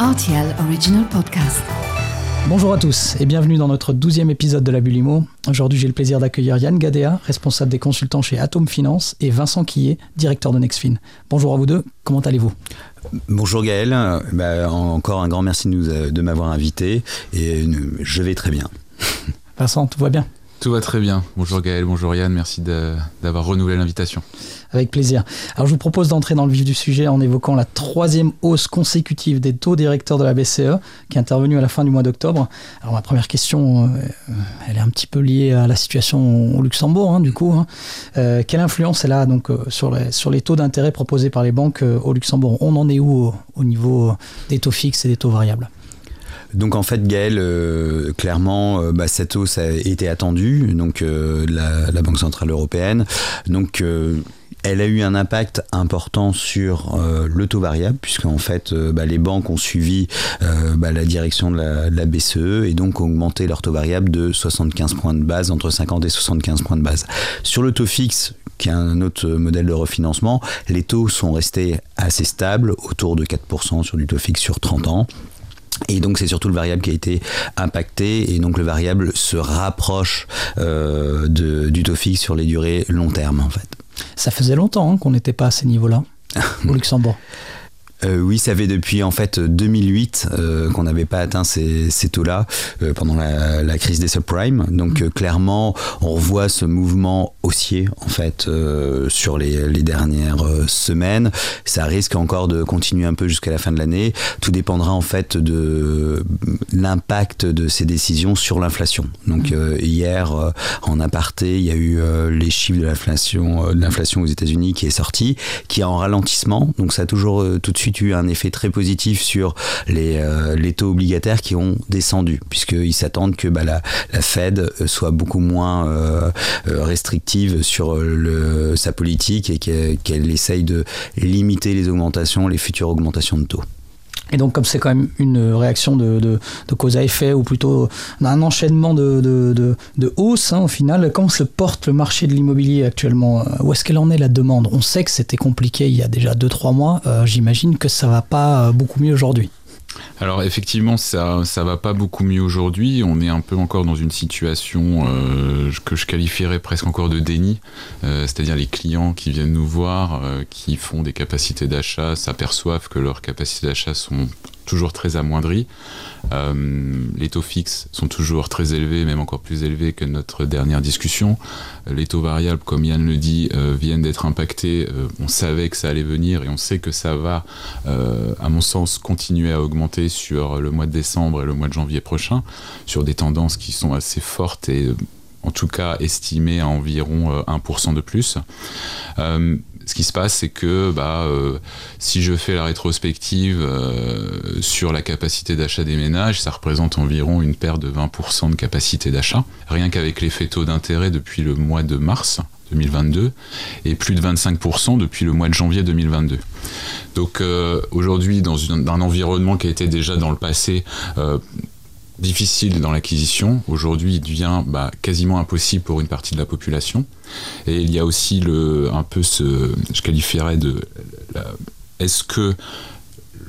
RTL Original Podcast. Bonjour à tous et bienvenue dans notre douzième épisode de la Bulimo. Aujourd'hui, j'ai le plaisir d'accueillir Yann Gadea, responsable des consultants chez Atom Finance, et Vincent Quillet, directeur de Nexfin. Bonjour à vous deux, comment allez-vous? Bonjour Gaël, Bah, encore un grand merci de, nous- de m'avoir invité et euh, je vais très bien. Vincent, tout va bien? Tout va très bien. Bonjour Gaël, bonjour Yann, merci d'avoir renouvelé l'invitation. Avec plaisir. Alors, je vous propose d'entrer dans le vif du sujet en évoquant la troisième hausse consécutive des taux directeurs de la BCE, qui est intervenue à la fin du mois d'octobre. Alors, ma première question, euh, elle est un petit peu liée à la situation au Luxembourg, hein, du coup. hein. Euh, quelle influence elle a donc euh, sur les, taux d'intérêt proposés par les banques au Luxembourg? On en est où au niveau des taux fixes et des taux variables? Donc en fait Gaël, euh, clairement, euh, bah, cette hausse a été attendue, donc euh, la, Banque Centrale Européenne. Donc elle a eu un impact important sur le taux variable, puisqu'en fait euh, bah, les banques ont suivi bah, la direction de la, de la BCE et donc ont augmenté leur taux variable de 75 points de base, entre 50 et 75 points de base. Sur le taux fixe, qui est un autre modèle de refinancement, les taux sont restés assez stables, autour de 4% sur du taux fixe sur 30 ans. Et donc c'est surtout le variable qui a été impacté et donc le variable se rapproche euh, de, du taux fixe sur les durées long terme en fait. Ça faisait longtemps hein, qu'on n'était pas à ces niveaux-là au Luxembourg. Euh, oui, ça fait depuis en fait 2008 euh, qu'on n'avait pas atteint ces, ces taux-là euh, pendant la, la crise des subprimes. Donc euh, clairement, on revoit ce mouvement haussier en fait euh, sur les, les dernières euh, semaines. Ça risque encore de continuer un peu jusqu'à la fin de l'année. Tout dépendra en fait de l'impact de ces décisions sur l'inflation. Donc euh, hier, euh, en aparté, il y a eu euh, les chiffres de l'inflation, euh, de l'inflation aux États-Unis qui est sorti, qui est en ralentissement. Donc ça a toujours euh, tout de suite un effet très positif sur les, euh, les taux obligataires qui ont descendu, puisqu'ils s'attendent que bah, la, Fed euh, soit beaucoup moins euh, restrictive sur sa politique et qu'elle essaye de limiter les augmentations, les futures augmentations de taux. Et donc, comme c'est quand même une réaction de, de, cause à effet, ou plutôt un enchaînement de, de, de, hausse, hein, au final, comment se porte le marché de l'immobilier actuellement? Où est-ce qu'elle en est la demande? On sait que c'était compliqué il y a déjà 2-3 mois. Euh, J'imagine que ça va pas beaucoup mieux aujourd'hui. Alors effectivement, ça ça va pas beaucoup mieux aujourd'hui. On est un peu encore dans une situation euh, que je qualifierais presque encore de déni, Euh, c'est-à-dire les clients qui viennent nous voir, euh, qui font des capacités d'achat, s'aperçoivent que leurs capacités d'achat sont toujours très amoindries. Euh, les taux fixes sont toujours très élevés, même encore plus élevés que notre dernière discussion. Les taux variables, comme Yann le dit, euh, viennent d'être impactés. Euh, on savait que ça allait venir et on sait que ça va, euh, à mon sens, continuer à augmenter sur le mois de décembre et le mois de janvier prochain, sur des tendances qui sont assez fortes et euh, en tout cas estimées à environ euh, 1% de plus. Ce qui se passe, c'est que bah, euh, si je fais la rétrospective euh, sur la capacité d'achat des ménages, ça représente environ une perte de 20% de capacité d'achat, rien qu'avec l'effet taux d'intérêt depuis le mois de mars 2022 et plus de 25% depuis le mois de janvier 2022. Donc euh, aujourd'hui, dans un environnement qui a été déjà dans le passé difficile dans l'acquisition, aujourd'hui il devient bah, quasiment impossible pour une partie de la population. Et il y a aussi un peu ce, je qualifierais de, est-ce que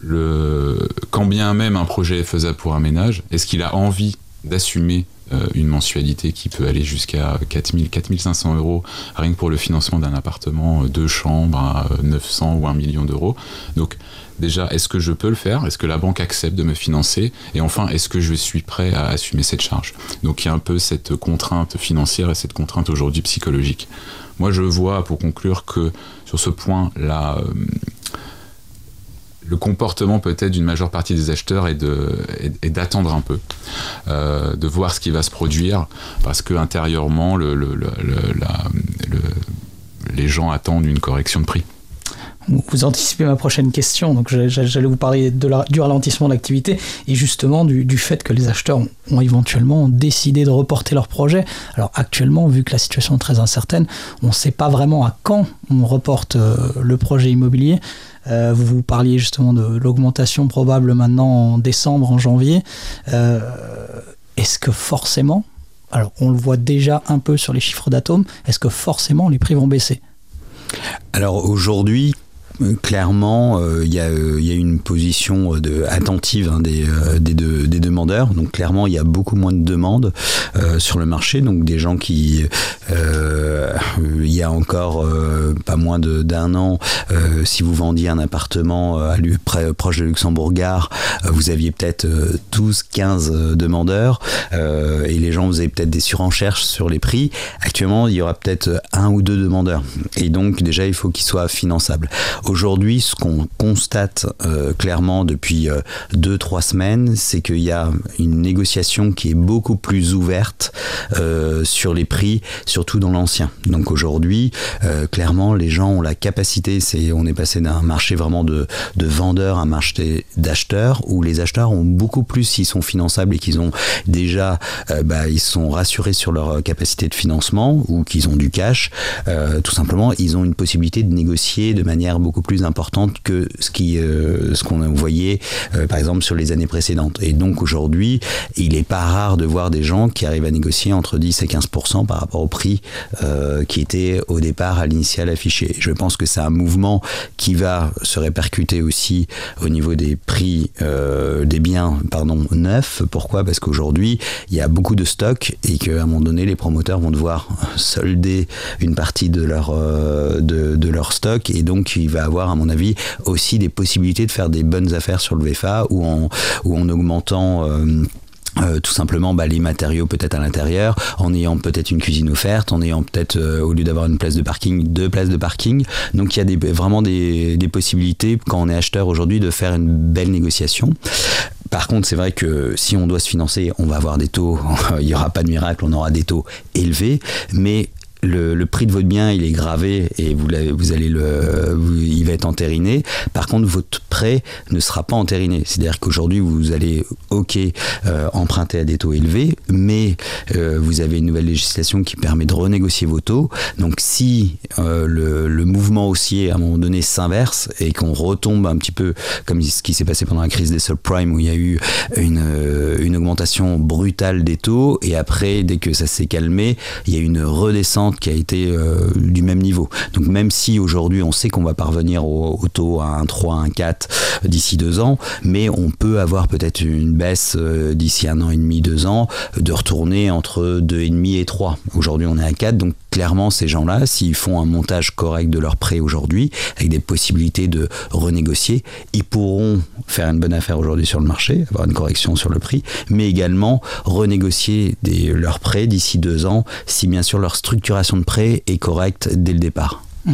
le, quand bien même un projet est faisable pour un ménage, est-ce qu'il a envie d'assumer une mensualité qui peut aller jusqu'à 4000, 4500 euros rien que pour le financement d'un appartement, euh, deux chambres à euh, 900 ou 1 million d'euros. Donc déjà, est-ce que je peux le faire? Est-ce que la banque accepte de me financer? Et enfin, est-ce que je suis prêt à assumer cette charge? Donc il y a un peu cette contrainte financière et cette contrainte aujourd'hui psychologique. Moi, je vois, pour conclure, que sur ce point, la, euh, le comportement peut-être d'une majeure partie des acheteurs est d'attendre un peu, euh, de voir ce qui va se produire, parce que intérieurement, les gens attendent une correction de prix. Vous anticipez ma prochaine question. Donc, j'allais vous parler de du ralentissement d'activité et justement du, fait que les acheteurs ont, ont éventuellement décidé de reporter leur projet. Alors, actuellement, vu que la situation est très incertaine, on ne sait pas vraiment à quand on reporte euh, le projet immobilier. Euh, vous vous parliez justement de l'augmentation probable maintenant en décembre, en janvier. Euh, Est-ce que forcément, alors on le voit déjà un peu sur les chiffres d'atomes, est-ce que forcément les prix vont baisser? Alors aujourd'hui, clairement, il y, a, y, a, une position attentive hein, des, demandeurs. Donc clairement, il y a beaucoup moins de demandes sur le marché. Donc des gens qui, il y a encore pas moins d'un an, si vous vendiez un appartement à proche de Luxembourg-Gare, vous aviez peut-être 12, 15 demandeurs et les gens faisaient peut-être des surenchères sur les prix. Actuellement, il y aura peut-être un ou deux demandeurs. Et donc, déjà, il faut qu'ils soient finançables. Aujourd'hui, ce qu'on constate euh, clairement depuis euh, deux, trois semaines, c'est qu'il y a une négociation qui est beaucoup plus ouverte euh, sur les prix, surtout dans l'ancien. Donc aujourd'hui, clairement, les gens ont la capacité, on est passé d'un marché vraiment de, de vendeurs à un marché d'acheteurs, où les acheteurs ont beaucoup plus, s'ils sont finançables et qu'ils ont déjà, bah, ils sont rassurés sur leur capacité de financement ou qu'ils ont du cash, tout simplement, ils ont une possibilité de négocier de manière beaucoup plus importante que ce qui, euh, ce qu'on voyait, euh, par exemple, sur les années précédentes. Et donc aujourd'hui, il n'est pas rare de voir des gens qui arrivent à négocier entre 10 et 15 par rapport au prix euh, qui était au départ à l'initial affiché. Je pense que c'est un mouvement qui va se répercuter aussi au niveau des prix des biens pardon, neufs. Pourquoi? Parce qu'aujourd'hui, il y a beaucoup de stocks et qu'à un moment donné, les promoteurs vont devoir solder une partie de leur, de, de leur stock et donc il va avoir à mon avis aussi des possibilités de faire des bonnes affaires sur le VFA ou en, ou en augmentant euh, euh, tout simplement bah, les matériaux peut-être à l'intérieur, en ayant peut-être une cuisine offerte, en ayant peut-être euh, au lieu d'avoir une place de parking, deux places de parking. Donc il y a vraiment des, des, possibilités quand on est acheteur aujourd'hui de faire une belle négociation. Par contre, c'est vrai que si on doit se financer, on va avoir des taux, il n'y aura pas de miracle, on aura des taux élevés, mais le, prix de votre bien, il est gravé et vous, vous allez le, il va être entériné. Par contre, votre prêt ne sera pas entériné. C'est-à-dire qu'aujourd'hui, vous allez, ok, euh, emprunter à des taux élevés, mais euh, vous avez une nouvelle législation qui permet de renégocier vos taux. Donc, si euh, le, mouvement haussier à un moment donné s'inverse et qu'on retombe un petit peu comme ce qui s'est passé pendant la crise des subprimes où il y a eu une, une augmentation brutale des taux et après, dès que ça s'est calmé, il y a une redescente qui a été euh, du même niveau. Donc même si aujourd'hui on sait qu'on va parvenir au, taux à 1,3, 1,4 d'ici deux ans, mais on peut avoir peut-être une baisse euh, d'ici un an et demi, deux ans, de retourner entre 2,5 et 3. Aujourd'hui on est à 4, donc clairement ces gens-là, s'ils font un montage correct de leur prêt aujourd'hui, avec des possibilités de renégocier, ils pourront faire une bonne affaire aujourd'hui sur le marché, avoir une correction sur le prix, mais également renégocier leurs prêts d'ici deux ans, si bien sûr leur structuration de prêt est correcte dès le départ. Mhm.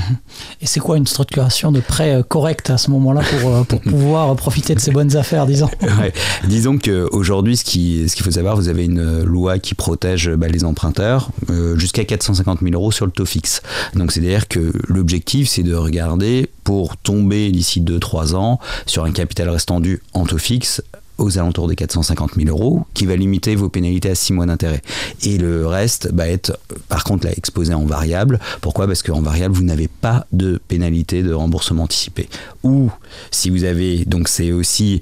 Et c'est quoi une structuration de prêt euh, correcte à ce moment-là pour, euh, pour pouvoir profiter de ces bonnes affaires, disons Disons qu'aujourd'hui, ce qu'il ce qu'il faut savoir, vous avez une loi qui protège bah, les emprunteurs euh, jusqu'à 450 000 euros sur le taux fixe. Donc c'est-à-dire que l'objectif, c'est de regarder pour tomber d'ici 2-3 ans sur un capital restant dû en taux fixe aux alentours des 450 000 euros, qui va limiter vos pénalités à 6 mois d'intérêt. Et le reste va être, par contre, exposé en variable. Pourquoi? Parce qu'en variable, vous n'avez pas de pénalité de remboursement anticipé. Ou, si vous avez, donc c'est aussi,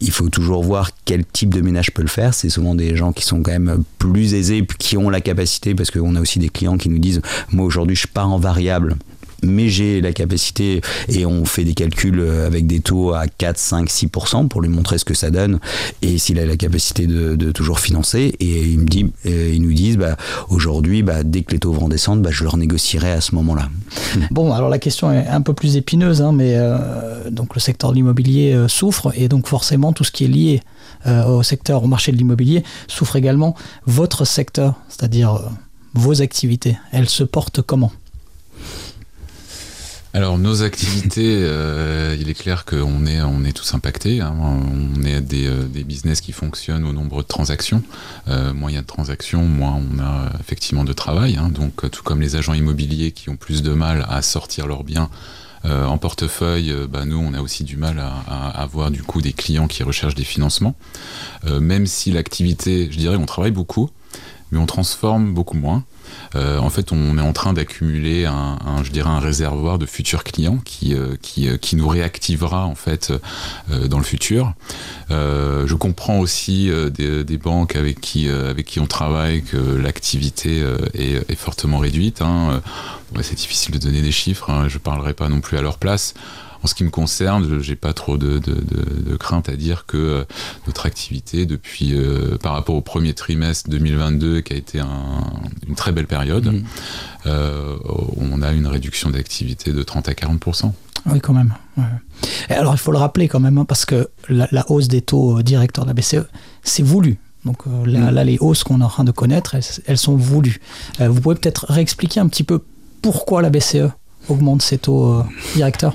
il faut toujours voir quel type de ménage peut le faire. C'est souvent des gens qui sont quand même plus aisés, qui ont la capacité, parce qu'on a aussi des clients qui nous disent, moi aujourd'hui, je pars en variable mais j'ai la capacité et on fait des calculs avec des taux à 4, 5, 6% pour lui montrer ce que ça donne et s'il a la capacité de, toujours financer et il me dit, ils nous disent bah, aujourd'hui bah, dès que les taux vont descendre bah, je le renégocierai à ce moment-là. Bon alors la question est un peu plus épineuse hein, mais euh, donc le secteur de l'immobilier euh, souffre et donc forcément tout ce qui est lié euh, au secteur au marché de l'immobilier souffre également. Votre secteur, c'est-à-dire vos activités, elles se portent comment? Alors nos activités, euh, il est clair qu'on est, on est tous impactés. Hein. On est des, euh, des, business qui fonctionnent au nombre de transactions. Euh, moins il y a de transactions, moins on a effectivement de travail. Hein. Donc tout comme les agents immobiliers qui ont plus de mal à sortir leurs biens en portefeuille, bah, nous on a aussi du mal à, à, avoir du coup des clients qui recherchent des financements. même si l'activité, je dirais, on travaille beaucoup, mais on transforme beaucoup moins. Euh, en fait, on est en train d'accumuler un, je dirais, un réservoir de futurs clients qui, euh, euh, nous réactivera en fait dans le futur. je comprends aussi des, banques avec qui, avec qui on travaille que l'activité est, fortement réduite. Hein. c'est difficile de donner des chiffres, hein, je ne parlerai pas non plus à leur place. En ce qui me concerne, j'ai pas trop de, crainte à dire que notre activité, depuis par rapport au premier trimestre 2022, qui a été une très belle période, mmh. on a une réduction d'activité de 30 à 40% oui, quand même. alors, il faut le rappeler quand même, hein, parce que la, hausse des taux directeurs de la BCE, c'est voulu. Donc euh, mm. là, les hausses qu'on est en train de connaître, elles, sont voulues. Euh, vous pouvez peut-être réexpliquer un petit peu pourquoi la BCE augmente ses taux euh, directeurs?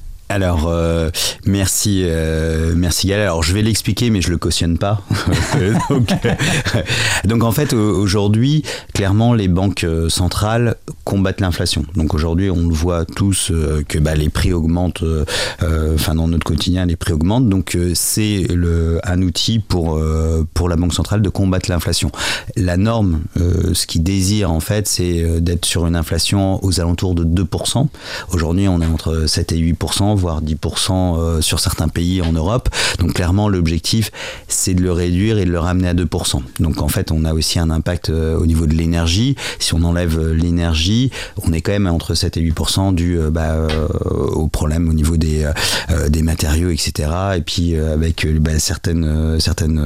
alors, euh, merci, euh, merci Gal. Alors, je vais l'expliquer, mais je le cautionne pas. donc, en fait, aujourd'hui, clairement, les banques euh, centrales combattent l'inflation. Donc, aujourd'hui, on le voit tous que bah, les prix augmentent. Enfin, dans notre quotidien, les prix augmentent. Donc, c'est un outil pour pour la banque centrale de combattre l'inflation. La norme, ce qui désire en fait, c'est d'être sur une inflation aux alentours de 2%. Aujourd'hui, on est entre 7 et 8% voire 10% euh, sur certains pays en Europe. Donc clairement, l'objectif, c'est de le réduire et de le ramener à 2%. Donc en fait, on a aussi un impact euh, au niveau de l'énergie. Si on enlève euh, l'énergie, on est quand même entre 7 et 8% dû bah, au problème au niveau des, des matériaux, etc. Et puis avec bah, certaines, certaines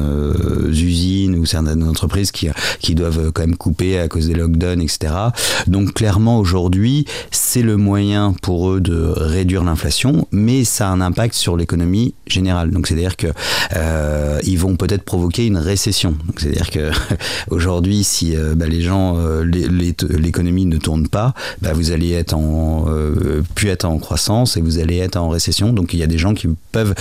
usines ou certaines entreprises qui, qui doivent quand même couper à cause des lockdowns, etc. Donc clairement, aujourd'hui, c'est le moyen pour eux de réduire l'inflation mais ça a un impact sur l'économie générale. Donc c'est-à-dire que euh, ils vont peut-être provoquer une récession. c'est-à-dire que aujourd'hui, si euh, bah, les gens, euh, l'économie ne tourne pas, bah, vous allez être en plus être en croissance et vous allez être en récession. Donc il y a des gens qui peuvent,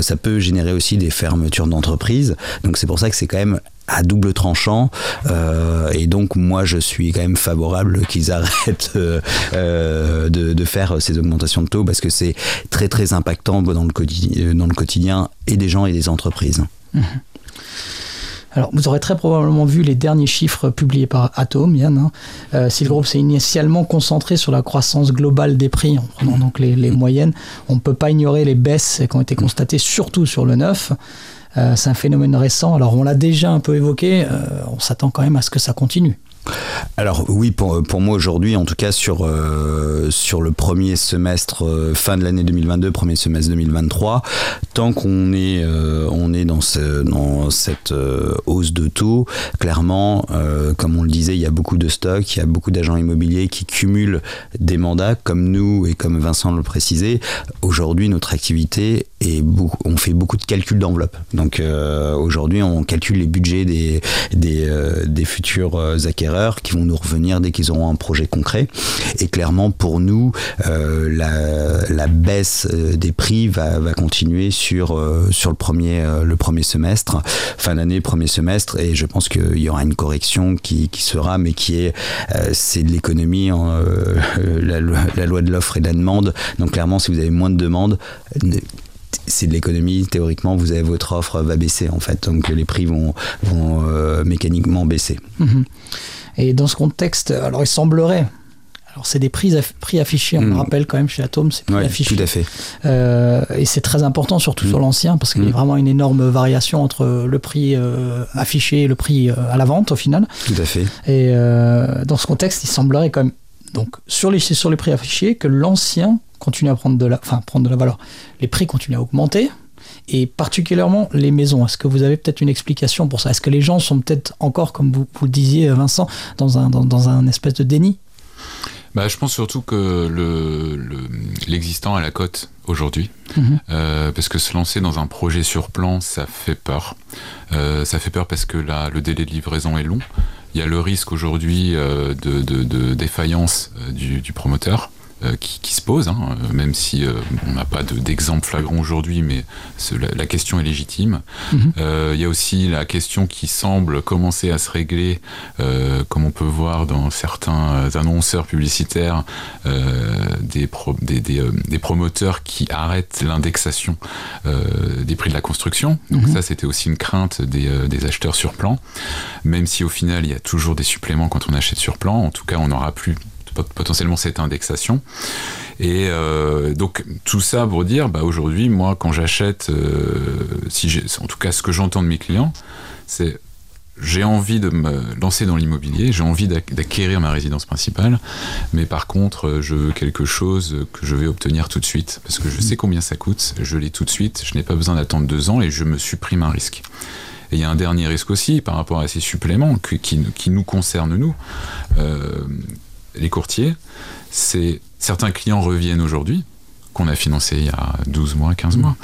ça peut générer aussi des fermetures d'entreprises. Donc c'est pour ça que c'est quand même à double tranchant euh, et donc moi je suis quand même favorable qu'ils arrêtent euh, euh, de, faire ces augmentations de taux parce que c'est très très impactant dans le, quotidien, et des gens et des entreprises. Mhm. Alors, vous aurez très probablement vu les derniers chiffres publiés par Atom, Yann. Hein. si le groupe s'est initialement concentré sur la croissance globale des prix, en prenant donc les, les moyennes, on ne peut pas ignorer les baisses qui ont été constatées surtout sur le neuf. Euh, c'est un phénomène récent. Alors on l'a déjà un peu évoqué, euh, on s'attend quand même à ce que ça continue. Alors oui, pour, moi aujourd'hui, en tout cas sur, euh, sur le premier semestre, fin de l'année 2022, premier semestre 2023, tant qu'on est, on est dans, ce, dans cette hausse de taux, clairement, comme on le disait, il y a beaucoup de stocks, il y a beaucoup d'agents immobiliers qui cumulent des mandats, comme nous et comme Vincent le précisait. Aujourd'hui, notre activité on fait beaucoup de calculs d'enveloppe. Donc euh, aujourd'hui, on calcule les budgets des, des, euh, futurs euh, qui vont nous revenir dès qu'ils auront un projet concret. Et clairement, pour nous, la, baisse des prix va, continuer sur, sur le, premier, le premier semestre, fin d'année, premier semestre. Et je pense qu'il y aura une correction qui, sera, mais qui est, c'est de l'économie, la, la loi de l'offre et de la demande. Donc clairement, si vous avez moins de demandes, c'est de l'économie. Théoriquement, vous avez votre offre va baisser en fait, donc les prix vont, vont euh, mécaniquement baisser. Mhm. Et dans ce contexte, alors il semblerait. Alors c'est des prix, prix affichés, on le mhm. rappelle quand même chez Atom, c'est prix affiché. Tout à fait. Euh, et c'est très important, surtout sur mhm. l'ancien, parce qu'il y a vraiment une énorme variation entre le prix euh, affiché et le prix à la vente au final. Tout à fait. Et dans ce contexte, il semblerait quand même, donc sur les, sur les prix affichés, que l'ancien continue à prendre de la, enfin, prendre de la valeur. Les prix continuent à augmenter. Et particulièrement les maisons. Est-ce que vous avez peut-être une explication pour ça? Est-ce que les gens sont peut-être encore, comme vous, vous le disiez Vincent, dans un, dans, un espèce de déni? Bah, je pense surtout que l'existant le, à la cote aujourd'hui, mhm. euh, parce que se lancer dans un projet sur plan, ça fait peur. Euh, ça fait peur parce que là, le délai de livraison est long. Il y a le risque aujourd'hui euh, de, de, défaillance du, du, promoteur. Euh, qui, se pose, hein, euh, même si euh, on n'a pas d'exemple flagrant aujourd'hui, mais la, question est légitime. Mhm. Il y a aussi la question qui semble commencer à se régler, comme on peut voir dans certains annonceurs publicitaires, des, des, promoteurs qui arrêtent l'indexation des prix de la construction. Donc mhm. ça, c'était aussi une crainte des, des acheteurs sur plan, même si au final, il y a toujours des suppléments quand on achète sur plan. En tout cas, on n'aura plus potentiellement cette indexation. Et euh, donc tout ça pour dire, bah, aujourd'hui, moi, quand j'achète, euh, si en tout cas ce que j'entends de mes clients, c'est j'ai envie de me lancer dans l'immobilier, j'ai envie d'acquérir ma résidence principale, mais par contre, je veux quelque chose que je vais obtenir tout de suite, parce que je sais combien ça coûte, je l'ai tout de suite, je n'ai pas besoin d'attendre deux ans et je me supprime un risque. Et il y a un dernier risque aussi par rapport à ces suppléments qui, nous concernent, nous, euh, les courtiers, c'est certains clients reviennent aujourd'hui, qu'on a financé il y a 12 mois, 15 mois,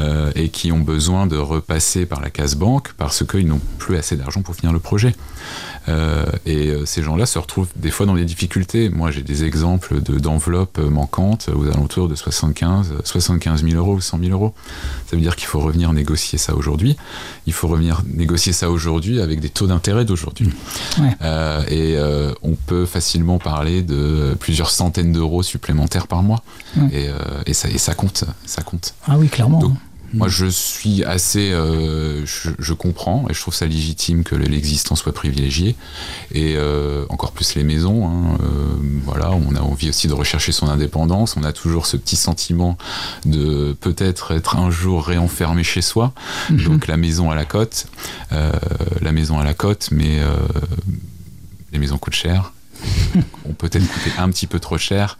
euh, et qui ont besoin de repasser par la case banque parce qu'ils n'ont plus assez d'argent pour finir le projet. Euh, et euh, ces gens-là se retrouvent des fois dans des difficultés. Moi, j'ai des exemples d'enveloppes manquantes aux alentours de 75, 75 000 euros ou 100 000 euros. Ça veut dire qu'il faut revenir négocier ça aujourd'hui. Il faut revenir négocier ça aujourd'hui avec des taux d'intérêt d'aujourd'hui. et on peut facilement parler de plusieurs centaines d'euros supplémentaires par mois. Et, et, ça, et ça compte. Ça compte. Ah oui, clairement. Moi, je suis assez. Euh, je, comprends et je trouve ça légitime que l'existant soit privilégié. Et euh, encore plus les maisons. Hein, euh, voilà, on a envie aussi de rechercher son indépendance. On a toujours ce petit sentiment de peut-être être un jour réenfermé chez soi. Mhm. Donc la maison à la cote. la maison à la cote, mais les maisons coûtent cher. on peut être coûter un petit peu trop cher.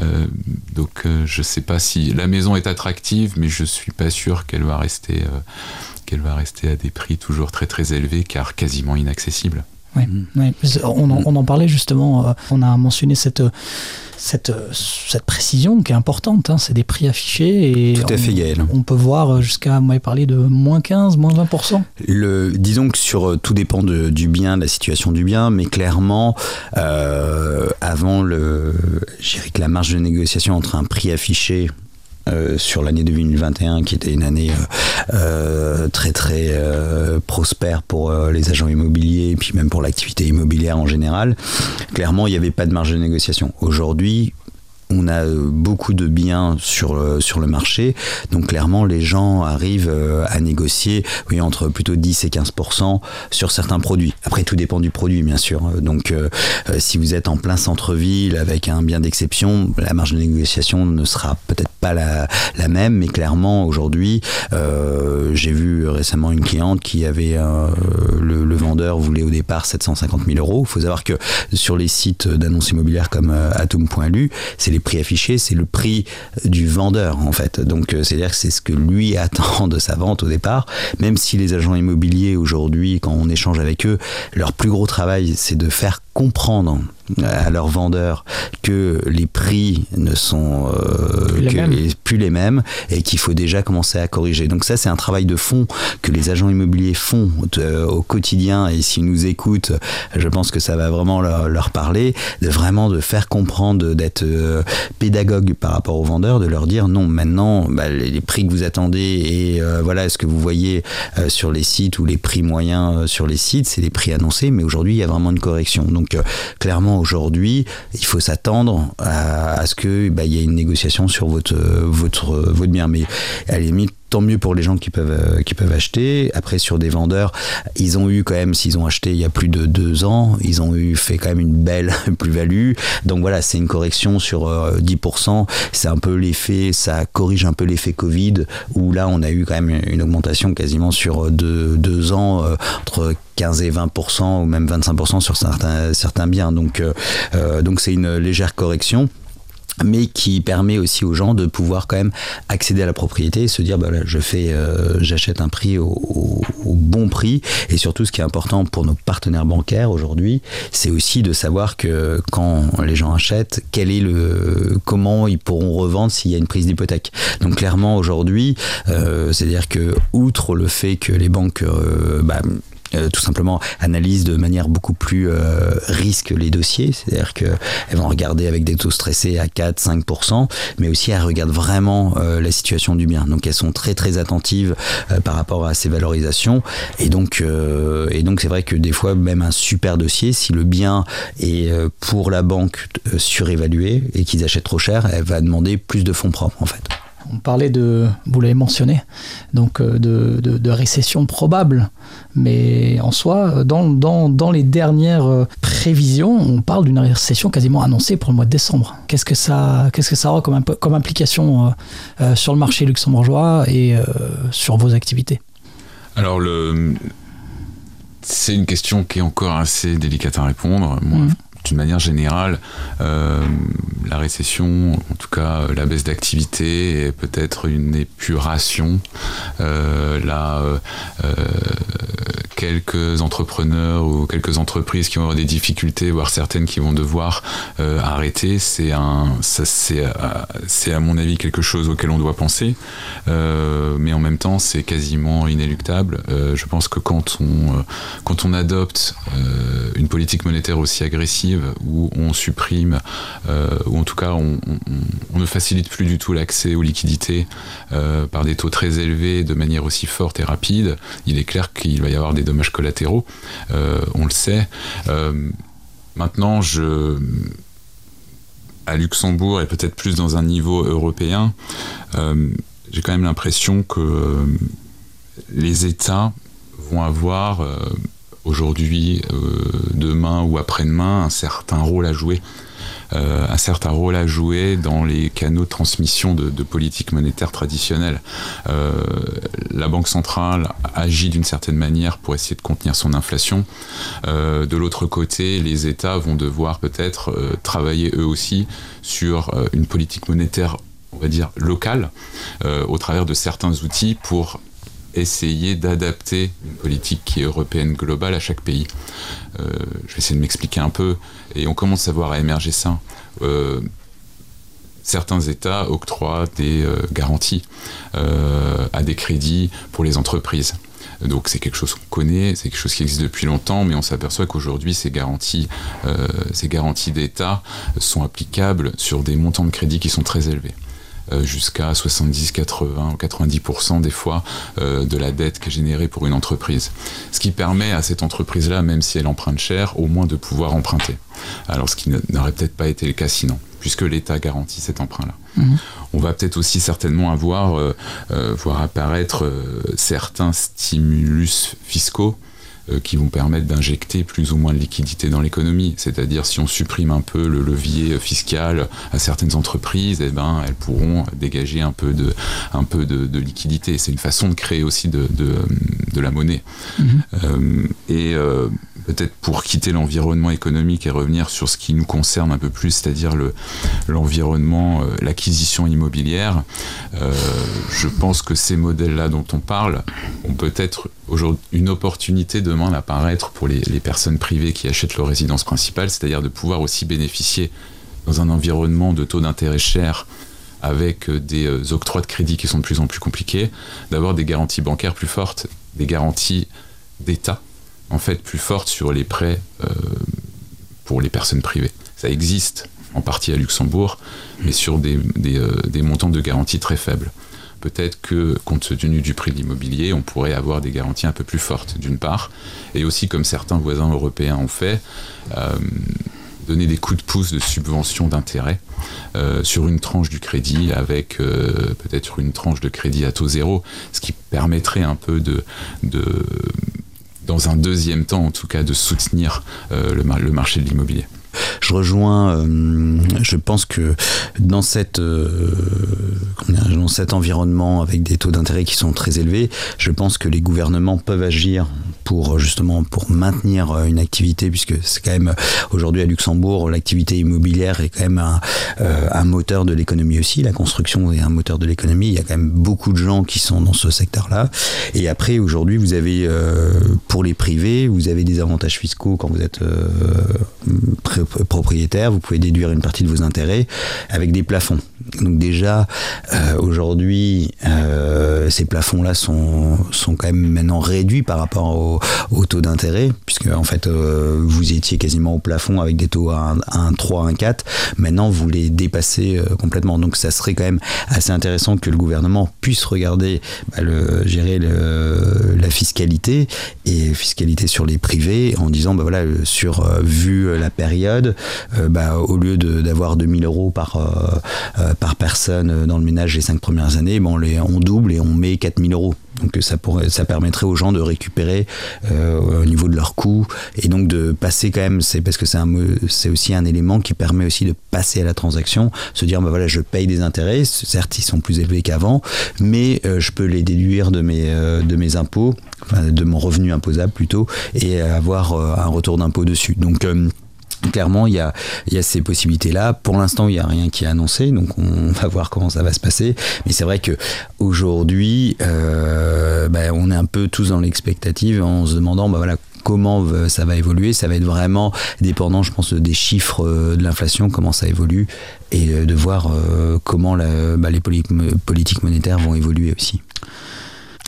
Euh, donc euh, je ne sais pas si la maison est attractive, mais je ne suis pas sûr qu'elle va rester euh, qu'elle va rester à des prix toujours très très élevés, car quasiment inaccessibles. Oui, On, en, parlait justement, on a mentionné cette, cette, cette précision qui est importante, hein. c'est des prix affichés. Et Tout à on, fait, Gaël. On peut voir jusqu'à, m'avez parlé de moins 15, moins 20%. Le, disons que sur, euh, tout dépend de, du bien, de la situation du bien, mais clairement, euh, avant le. Que la marge de négociation entre un prix affiché euh, sur l'année 2021 qui était une année euh, euh, très très prospère pour les agents immobiliers et puis même pour l'activité immobilière en général. Clairement, il n'y avait pas de marge de négociation. Aujourd'hui, on a euh, beaucoup de biens sur, euh, sur le marché, donc clairement les gens arrivent euh, à négocier oui, entre plutôt 10 et 15% sur certains produits. Après tout dépend du produit bien sûr. Donc si vous êtes en plein centre-ville avec un bien d'exception, la marge de négociation ne sera peut-être pas la, la, même, mais clairement aujourd'hui j'ai vu récemment une cliente qui avait le, le, vendeur voulait au départ 750 000 euros. Il faut savoir que sur les sites d'annonces immobilières comme atom.lu, c'est les prix affichés, c'est le prix du vendeur en fait. Donc euh, c'est-à-dire que c'est ce que lui attend de sa vente au départ, même si les agents immobiliers aujourd'hui, quand on échange avec eux, leur plus gros travail c'est de faire comprendre à leurs vendeurs que les prix ne sont euh, plus, les mêmes et qu'il faut déjà commencer à corriger. Donc ça, c'est un travail de fond que les agents immobiliers font euh, au quotidien et s'ils nous écoutent, je pense que ça va vraiment leur, parler, de vraiment de faire comprendre, d'être euh, pédagogue par rapport aux vendeurs, de leur dire non, maintenant, bah, les, prix que vous attendez et voilà ce que vous voyez sur les sites ou les prix moyens sur les sites, c'est les prix annoncés, mais aujourd'hui, il y a vraiment une correction. Donc clairement, aujourd'hui, il faut s'attendre à, ce qu'il bah, y ait une négociation sur votre, votre, votre bien. Mais à la limite, tant mieux pour les gens qui peuvent, euh, qui peuvent acheter. Après, sur des vendeurs, ils ont eu quand même, s'ils ont acheté il y a plus de deux ans, ils ont eu fait quand même une belle plus-value. Donc voilà, c'est une correction sur 10%. Euh, c'est un peu l'effet, ça corrige un peu l'effet Covid, où là, on a eu quand même une augmentation quasiment sur deux, deux ans, euh, entre 15 et 20% ou même 25% sur certains, certains biens. Donc donc c'est une légère correction mais qui permet aussi aux gens de pouvoir quand même accéder à la propriété et se dire bah je fais euh, j'achète un prix au, bon prix. Et surtout ce qui est important pour nos partenaires bancaires aujourd'hui c'est aussi de savoir que quand les gens achètent quel est le comment ils pourront revendre s'il y a une prise d'hypothèque. Donc clairement aujourd'hui euh, c'est à dire que outre le fait que les banques euh, bah, euh, tout simplement analyse de manière beaucoup plus euh, risque les dossiers, c'est-à-dire qu'elles vont regarder avec des taux stressés à 4-5%, mais aussi elles regardent vraiment euh, la situation du bien. Donc elles sont très très attentives par rapport à ces valorisations. Et donc et donc c'est vrai que des fois même un super dossier, si le bien est pour la banque surévalué et qu'ils achètent trop cher, elle va demander plus de fonds propres en fait on parlait de, vous l'avez mentionné, donc euh, de, récession probable. Mais en soi, dans, dans, les dernières euh, prévisions, on parle d'une récession quasiment annoncée pour le mois de décembre. Qu'est-ce que ça, qu'est-ce que ça aura comme, comme implication euh, sur le marché luxembourgeois et sur vos activités? Alors, le, c'est une question qui est encore assez délicate à répondre. Moi, mm d'une manière générale, euh, la récession, en tout cas euh, la baisse d'activité et peut-être une épuration, euh, là, quelques entrepreneurs ou quelques entreprises qui vont avoir des difficultés, voire certaines qui vont devoir arrêter, c'est un, c'est, à mon avis quelque chose auquel on doit penser, mais en même temps c'est quasiment inéluctable. je pense que quand on, quand on adopte une politique monétaire aussi agressive où on supprime, euh, ou en tout cas on, ne facilite plus du tout l'accès aux liquidités euh, par des taux très élevés de manière aussi forte et rapide, il est clair qu'il va y avoir des dommages collatéraux, euh, on le sait. maintenant, à Luxembourg et peut-être plus dans un niveau européen, j'ai quand même l'impression que les États vont avoir aujourd'hui, euh, demain ou après-demain, un certain rôle à jouer. Euh, un certain rôle à jouer dans les canaux de transmission de, politique monétaire traditionnelle. Euh, la Banque centrale agit d'une certaine manière pour essayer de contenir son inflation. de l'autre côté, les États vont devoir peut-être travailler eux aussi sur une politique monétaire, on va dire, locale, au travers de certains outils pour essayer d'adapter une politique qui est européenne globale à chaque pays. Euh, je vais essayer de m'expliquer un peu, et on commence à voir à émerger ça. Euh, certains États octroient des euh, garanties à des crédits pour les entreprises. Donc c'est quelque chose qu'on connaît, c'est quelque chose qui existe depuis longtemps, mais on s'aperçoit qu'aujourd'hui ces garanties, ces garanties d'État sont applicables sur des montants de crédit qui sont très élevés. Euh, jusqu'à 70, 80 ou 90% des fois euh, de la dette qui est générée pour une entreprise. Ce qui permet à cette entreprise-là, même si elle emprunte cher, au moins de pouvoir emprunter. Alors ce qui n'aurait peut-être pas été le cas sinon, puisque l'État garantit cet emprunt-là. Mhm. On va peut-être aussi certainement avoir, euh, voir apparaître certains stimulus fiscaux qui vont permettre d'injecter plus ou moins de liquidité dans l'économie. C'est-à-dire si on supprime un peu le levier fiscal à certaines entreprises, eh ben, elles pourront dégager un peu de, un peu de, liquidité. C'est une façon de créer aussi de, de, la monnaie. Mhm. Euh, et euh, peut-être pour quitter l'environnement économique et revenir sur ce qui nous concerne un peu plus, c'est-à-dire l'environnement, l'acquisition immobilière, je pense que ces modèles-là dont on parle ont peut-être aujourd'hui une opportunité demain d'apparaître pour les, personnes privées qui achètent leur résidence principale, c'est-à-dire de pouvoir aussi bénéficier dans un environnement de taux d'intérêt cher avec euh, des euh, octrois de crédit qui sont de plus en plus compliqués, d'avoir des garanties bancaires plus fortes, des garanties d'État en fait plus fortes sur les prêts euh, pour les personnes privées. Ça existe en partie à Luxembourg, mais sur des, des montants de garantie très faibles peut-être que, compte tenu du prix de l'immobilier, on pourrait avoir des garanties un peu plus fortes, d'une part, et aussi, comme certains voisins européens ont fait, euh, donner des coups de pouce de subvention d'intérêt euh, sur une tranche du crédit avec euh, peut-être une tranche de crédit à taux zéro, ce qui permettrait un peu de, dans un deuxième temps en tout cas, de soutenir le marché de l'immobilier je rejoins, euh, je pense que dans, cette, euh, dans cet environnement avec des taux d'intérêt qui sont très élevés, je pense que les gouvernements peuvent agir pour justement pour maintenir euh, une activité puisque c'est quand même aujourd'hui à Luxembourg l'activité immobilière est quand même un, moteur de l'économie aussi. La construction est un moteur de l'économie. Il y a quand même beaucoup de gens qui sont dans ce secteur là et après aujourd'hui vous avez pour les privés vous avez des avantages fiscaux quand vous êtes propriétaire, vous pouvez déduire une partie de vos intérêts avec des plafonds. Donc déjà, euh, aujourd'hui, euh, ces plafonds-là sont, sont quand même maintenant réduits par rapport au, au taux d'intérêt, puisque en fait, euh, vous étiez quasiment au plafond avec des taux à 1, 3, 1, 4. Maintenant, vous les dépassez complètement. Donc ça serait quand même assez intéressant que le gouvernement puisse regarder, bah, le, gérer la fiscalité et fiscalité sur les privés en disant, bah voilà, sur vu la période, bah, au lieu d'avoir 2000 euros par par personne dans le ménage les cinq premières années, les, on double et on met 4000 euros. Donc ça, pourrait, ça permettrait aux gens de récupérer euh, au niveau de leurs coûts et donc de passer quand même, c'est parce que c'est, aussi un élément qui permet aussi de passer à la transaction, se dire bah voilà je paye des intérêts, certes ils sont plus élevés qu'avant, mais euh, je peux les déduire de mes, euh, de mes impôts de mon revenu imposable plutôt, et avoir un retour d'impôt dessus. Donc clairement, il y a, y a ces possibilités-là. Pour l'instant, il n'y a rien qui est annoncé, donc on va voir comment ça va se passer. Mais c'est vrai que aujourd'hui, euh, ben, on est un peu tous dans l'expectative en se demandant, ben voilà, comment ça va évoluer. Ça va être vraiment dépendant, je pense, des chiffres euh, de l'inflation, comment ça évolue, et euh, de voir comment ben, les politiques monétaires vont évoluer aussi.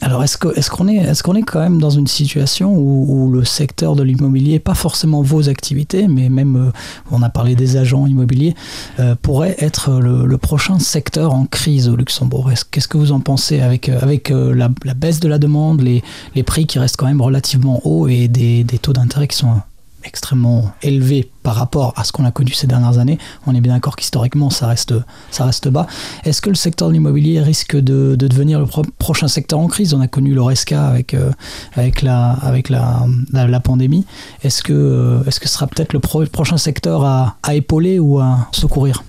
Alors, est-ce qu'on est, qu'on est, est, qu'on est quand même dans une situation où, le secteur de l'immobilier, pas forcément vos activités, mais même, euh, on a parlé des agents immobiliers, euh, pourrait être le, prochain secteur en crise au Luxembourg? Qu'est-ce que vous en pensez avec, euh, avec la, baisse de la demande, les, les, prix qui restent quand même relativement hauts et des, des taux d'intérêt qui sont extrêmement élevé par rapport à ce qu'on a connu ces dernières années. On est bien d'accord qu'historiquement, ça reste, ça reste bas. Est-ce que le secteur de l'immobilier risque de, devenir le prochain secteur en crise? On a connu l'ORESCA avec, euh, avec, la, avec la, la, pandémie. Est-ce que, euh, que ce sera peut-être le prochain secteur à, à, épauler ou à secourir?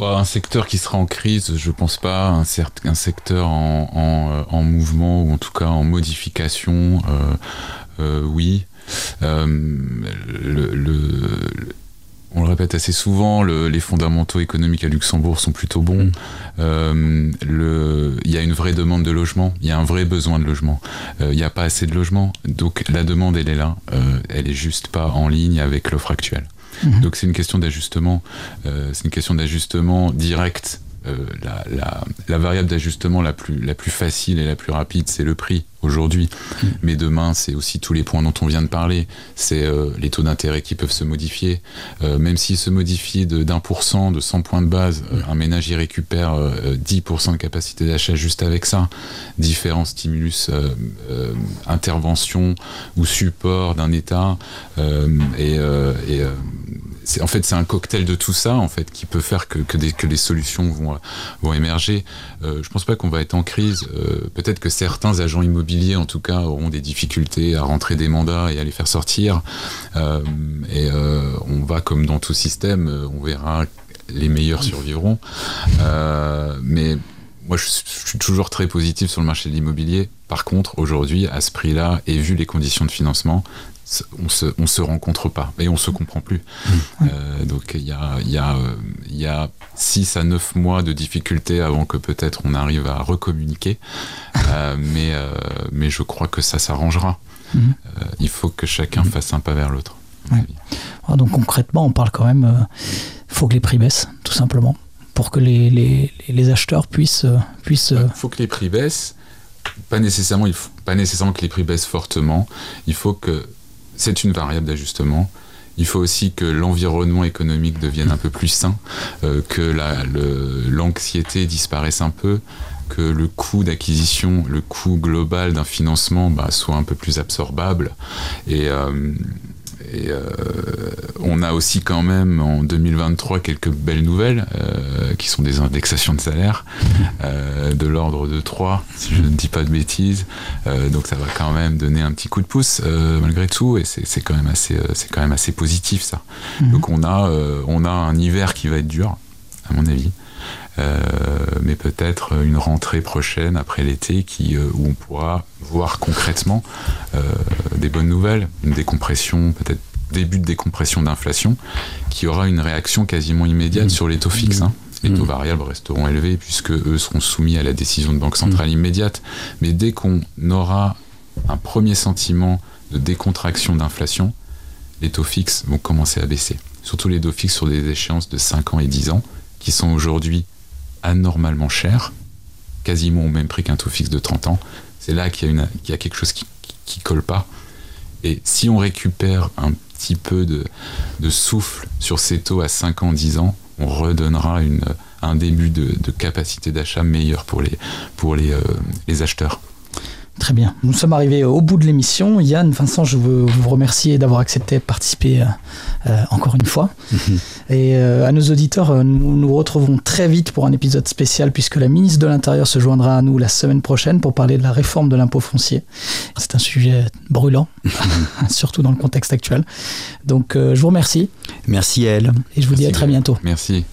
Un secteur qui sera en crise, je pense pas. Un, secteur en, euh, en, mouvement ou en tout cas en modification, oui. Euh, le, on le répète assez souvent, les fondamentaux économiques à Luxembourg sont plutôt bons. Mm. Euh, il y a une vraie demande de logement, il y a un vrai besoin de logement. Euh, il n'y a pas assez de logement, donc la demande, elle est là. elle est juste pas en ligne avec l'offre actuelle. Mm-hmm. Donc c'est une question d'ajustement. c'est une question d'ajustement direct euh, la, variable d'ajustement la plus, la plus facile et la plus rapide, c'est le prix aujourd'hui. Mm. Mais demain, c'est aussi tous les points dont on vient de parler. C'est euh, les taux d'intérêt qui peuvent se modifier. Euh, même s'ils se modifient d'un pour cent, de 100 points de base, mm. un ménage y récupère 10% de capacité d'achat juste avec ça. Différents stimulus, intervention ou support d'un État. et, et en fait c'est un cocktail de tout ça en fait qui peut faire que, que, des, les solutions vont, vont émerger. Euh, je pense pas qu'on va être en crise. Euh, peut-être que certains agents immobiliers en tout cas auront des difficultés à rentrer des mandats et à les faire sortir. Euh, et euh, on va comme dans tout système, on verra les meilleurs survivront. mais moi, je suis toujours très positif sur le marché de l'immobilier. Par contre, aujourd'hui, à ce prix-là, et vu les conditions de financement, on se, on se rencontre pas et on se comprend plus. Mmh. Euh, donc il y a, y, a, y a 6 à 9 mois de difficultés avant que peut-être on arrive à recommuniquer. Euh, mais, euh, mais je crois que ça s'arrangera. Mmh. il faut que chacun mmh. fasse un pas vers l'autre. Ah, donc concrètement, on parle quand même, il faut que les prix baissent, tout simplement, pour que les, les, les acheteurs puissent... puissent Il faut que les prix baissent. Pas nécessairement, il faut, pas nécessairement que les prix baissent fortement. Il faut que c'est une variable d'ajustement. Il faut aussi que l'environnement économique devienne un peu plus sain, euh, que l'anxiété disparaisse un peu, que le coût d'acquisition, le coût global d'un financement bah, soit un peu plus absorbable. Euh, et euh, on a aussi quand même en 2023 quelques belles nouvelles euh, qui sont des indexations de salaire euh, de l'ordre de 3, si je ne dis pas de bêtises. donc ça va quand même donner un petit coup de pouce malgré tout et c'est quand même assez c'est quand même assez positif ça. Mhm. Donc on a on a un hiver qui va être dur à mon avis. Mais peut-être une rentrée prochaine après l'été qui où on pourra voir concrètement des bonnes nouvelles, une décompression peut-être début de décompression d'inflation, qui aura une réaction quasiment immédiate mmh. sur les taux fixes. Hein. Les taux mmh. variables resteront élevés puisque eux seront soumis à la décision de banque centrale mmh. immédiate. Mais dès qu'on aura un premier sentiment de décontraction d'inflation, les taux fixes vont commencer à baisser. Surtout les taux fixes sur des échéances de 5 ans et 10 ans, qui sont aujourd'hui anormalement chers, quasiment au même prix qu'un taux fixe de 30 ans. C'est là qu'il y, a quelque chose qui, qui colle pas. Et si on récupère un petit peu de, souffle sur ces taux à 5 ans, 10 ans, on redonnera un début de, capacité d'achat meilleur pour les, euh, les acheteurs. Très bien. Nous sommes arrivés au bout de l'émission. Yann, Vincent, je veux vous remercier d'avoir accepté de participer euh, euh, encore une fois. Et euh, à nos auditeurs, nous nous retrouvons très vite pour un épisode spécial puisque la ministre de l'Intérieur se joindra à nous la semaine prochaine pour parler de la réforme de l'impôt foncier. C'est un sujet brûlant, surtout dans le contexte actuel. Donc je vous remercie. Merci à elle. Et je vous dis à très bientôt. Merci.